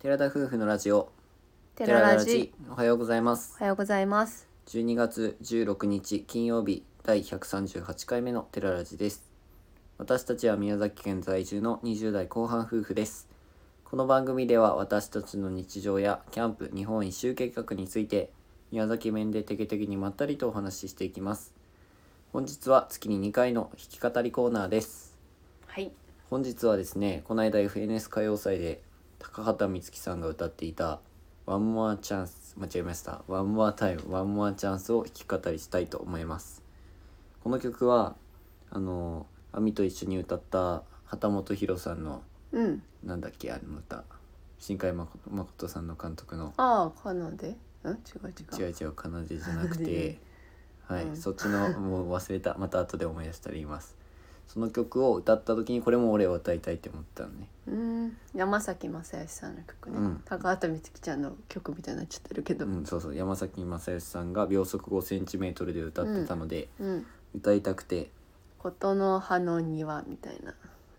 寺田夫婦のラジオ。テララジおはようございます。おはようございます。12月16日金曜日第138回目のテララジです。私たちは宮崎県在住の20代後半夫婦です。この番組では私たちの日常やキャンプ日本一周計画について宮崎弁でテケテケにまったりとお話ししていきます。本日は月に2回の弾き語りコーナーです。はい。本日はですねこの間 FNS 歌謡祭で高畑充希さんが歌っていた「One More Chance」間違えました「One More Time One More Chance」を弾き語りしたいと思います。この曲はあの亜美と一緒に歌った旗本博さんのうん。なんだっけあの歌。新海誠誠さんの監督の。ああかなで？うん？違う違う。違う違う奏でじゃなくて。はい、うん。そっちのもう忘れた。また後で思い出したら言いますその曲を歌った時にこれも俺を歌いたいって思ったのね。うん。山崎正義さんの曲ね、うん。高畑充希ちゃんの曲みたいになっちゃってるけど。うん、そうそう。山崎正義さんが秒速5センチメートルで歌ってたので、うん。歌いたくて。琴の葉の庭みたいな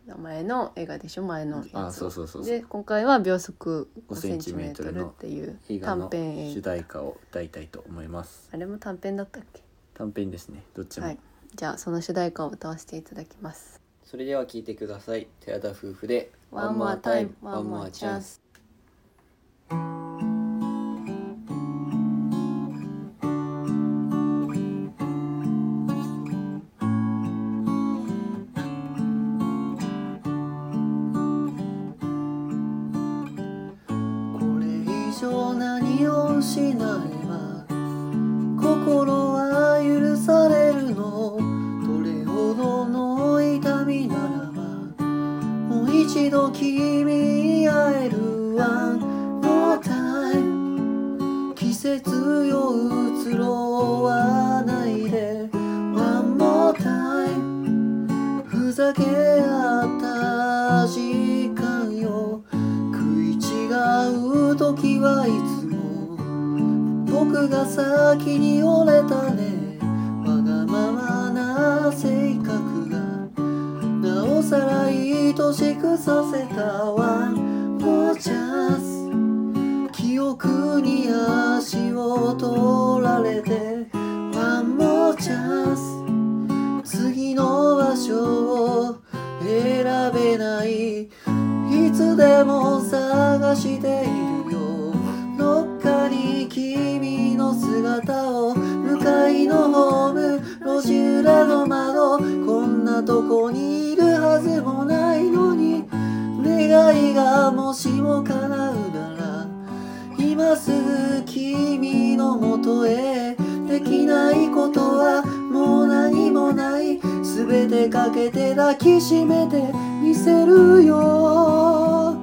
名前の映画でしょ？前のやつ。あそうそうそうそう。で今回は秒速5 5センチセンチメーメートルのトルっていう短編。映主画題歌を歌いたいと思います。あれも短編だったっけ？短編ですね。どっちも、はいじゃあその主題歌を歌わせていただきます。それでは聴いてください。寺田夫婦で One more time, one more chance これ以上何をしないば心一度君に会える One more time 季節よ移ろわないで。One more time ふざけ合った時間よ。食い違う時はいつも。僕が先に折れたね愛しくさせたワンもうチャンス。記憶に足を取られてワンもうチャンス。次の場所を選べない。いつでも探しているよ。どっかに君の姿を。向かいのホーム。路地裏の窓。こんなとこにはずもないのに願いがもしも叶うなら今すぐ君のもとへできないことはもう何もない全てかけて抱きしめてみせるよ。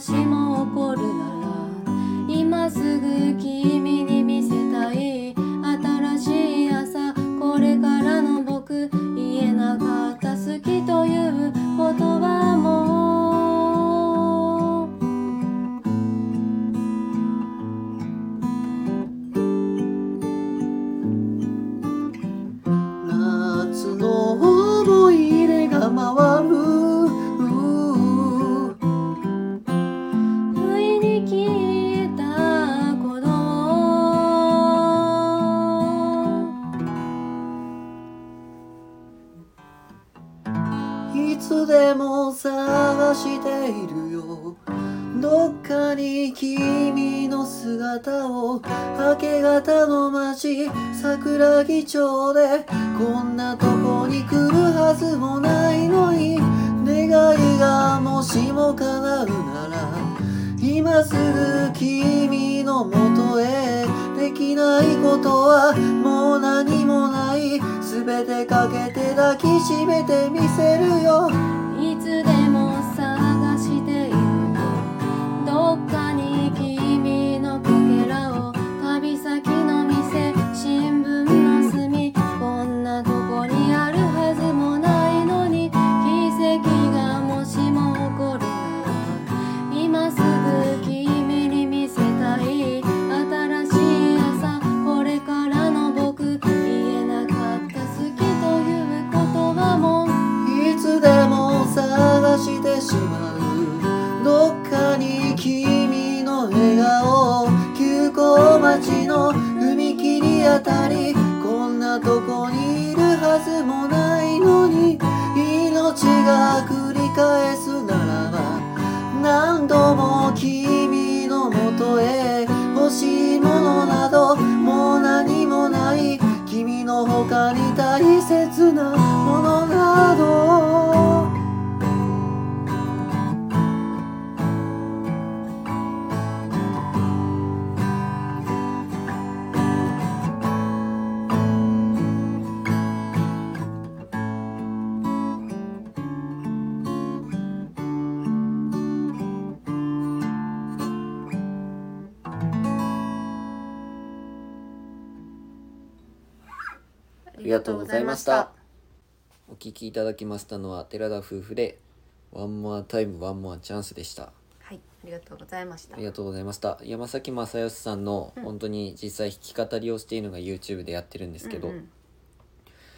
しつでも探しているよ。どっかに君の姿を明け方の街桜木町でこんなとこに来るはずもないのに願いがもしも叶うなら今すぐ君のもとへ。できないことはもう何もない。全てかけて抱きしめてみせるよ。いつでも探しているよ。どっかここにいるはずもないのに命が繰り返すならば何度もりがとうございました。お聞きいただきましたのは寺田夫婦でワンモアタイムワンモアチャンスでした。はいありがとうございました。ありがとうございました。山崎正義さんの本当に実際弾き語りをしているのが YouTube でやってるんですけど、うん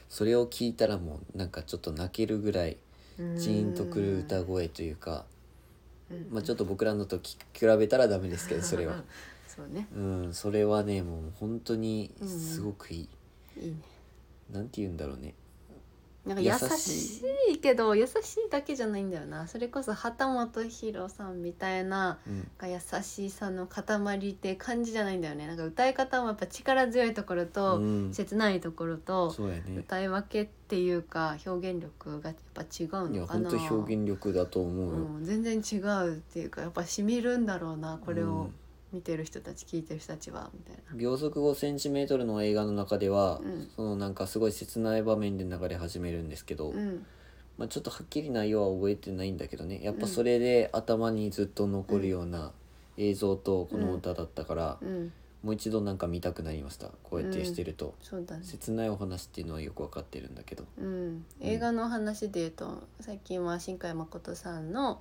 それを聞いたらもうなんかちょっと泣けるぐらいうん。ジーンとくる歌声というか、うん。まあ、ちょっと僕らのとき比べたらダメですけどそれは。そうね。うんそれはねもう本当にすごくいい、いいねなんて言うんだろうね。なんか優優ししいけど優しいだけじゃないんだよな。それこそ畑本博さんみたいなうん。が優しさの塊って感じじゃないんだよね。なんか歌い方もやっぱ力強いところと、うん。切ないところとね。歌い分けっていうか表現力がやっぱ違うのかな。本当表現力だと思うよ、うん、全然違うっていうかやっぱしみるんだろうなこれを。うん見てる人たち聞いてる人たちはみたいな。秒速 5cm の映画の中では、うん。そのなんかすごい切ない場面で流れ始めるんですけど、うん。まあ、ちょっとはっきり内容は覚えてないんだけどね。やっぱそれで頭にずっと残るような映像とこの歌だったから、うん。もう一度なんか見たくなりました。こうやってしてると、ね。切ないお話っていうのはよく分かってるんだけど。うん、映画の話で言うと最近は新海誠さんの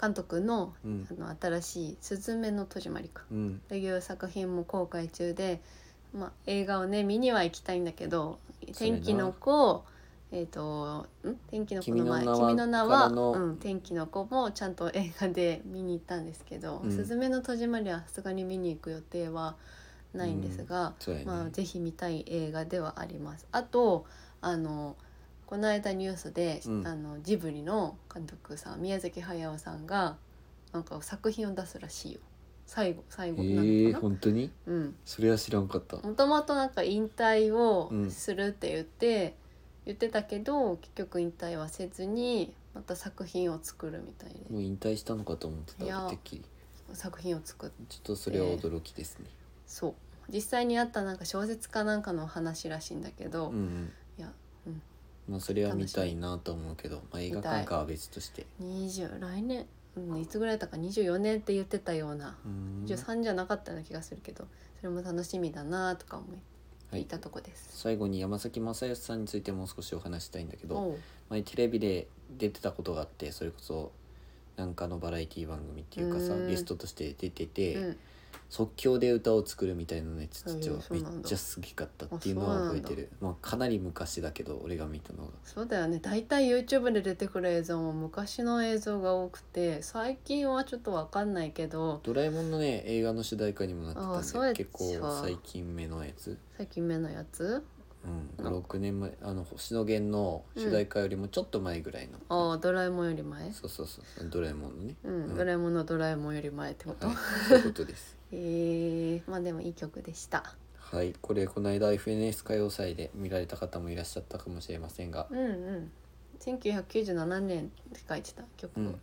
監督のうん。あの新しい「すずめの戸締まりか」うん。という作品も公開中で、まあ、映画をね見には行きたいんだけど「それな。天気の子」えっ、とん？天気の子の前「君の名は君の名は」からの。うん、天気の子もちゃんと映画で見に行ったんですけど「うん。すずめの戸締まり」はさすがに見に行く予定はないんですが、そうやね、まあ、ぜひ見たい映画ではあります。あとあのこの間ニュースで、うん。あのジブリの監督さん宮崎駿さんがなんか作品を出すらしいよ。最後最後なえー、のかな、本当に？うん。それは知らんかった。もともとなんか引退をうん。するって言って、言ってたけど結局引退はせずにまた作品を作るみたいで。もう引退したのかと思っていやたてっきり。作品を作っちょっとそれは驚きですね、そう。実際にあったなんか小説かなんかの話らしいんだけど、うん、まあそれは見たいなと思うけど、まあ、映画館かは別として。20来年、うん、いつぐらいだったか24年って言ってたようなうーん23じゃなかったような気がするけどそれも楽しみだなとか思はい。いたとこです。最後に山崎正義さんについてもう少しお話したいんだけど前テレビで出てたことがあってそれこそなんかのバラエティ番組っていうかさうん。ゲストとして出てて、うん、即興で歌を作るみたいなのやつへえはめっちゃすげかったっていうのは覚えてる。まあかなり昔だけど俺が見たのが。そうだよね。大体 YouTube で出てくる映像も昔の映像が多くて最近はちょっとわかんないけどドラえもんのね映画の主題歌にもなってたんで結構最近目のやつ。最近目のやつ？うん、56年前あの星野源の主題歌よりもちょっと前ぐらいの、ああドラえもんより前？そうそうそう。ドラえもんのね、うん、ドラえもんのドラえもんより前ってこと、はい、そういうことですえー、まあでもいい曲でした。はい。これこの間 FNS 歌謡祭で見られた方もいらっしゃったかもしれませんが。うんうん。1997年って書いてた曲、うん。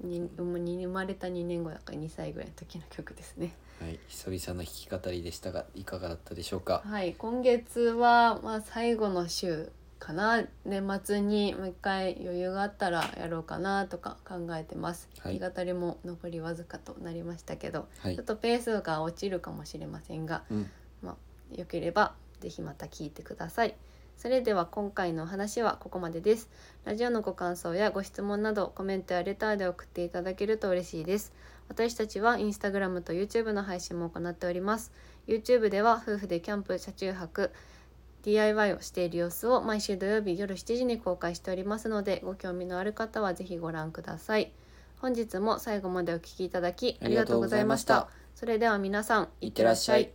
に生まれた2年後だから2歳ぐらいの時の曲ですね。はい、久々の弾き語りでしたがいかがだったでしょうか？はい。今月はまあ最後の週かな年末にもう一回余裕があったらやろうかなとか考えてます、はい弾き語りも残りわずかとなりましたけど、はいちょっとペースが落ちるかもしれませんがうんまあ、よければぜひまた聞いてください。それでは今回のお話はここまでです。ラジオのご感想やご質問などコメントやレターで送っていただけると嬉しいです。私たちはインスタグラムと YouTube の配信も行っております。YouTube では夫婦でキャンプ、車中泊、DIY をしている様子を毎週土曜日夜7時に公開しておりますのでご興味のある方はぜひご覧ください。本日も最後までお聞きいただきありがとうございました。それでは皆さんいってらっしゃい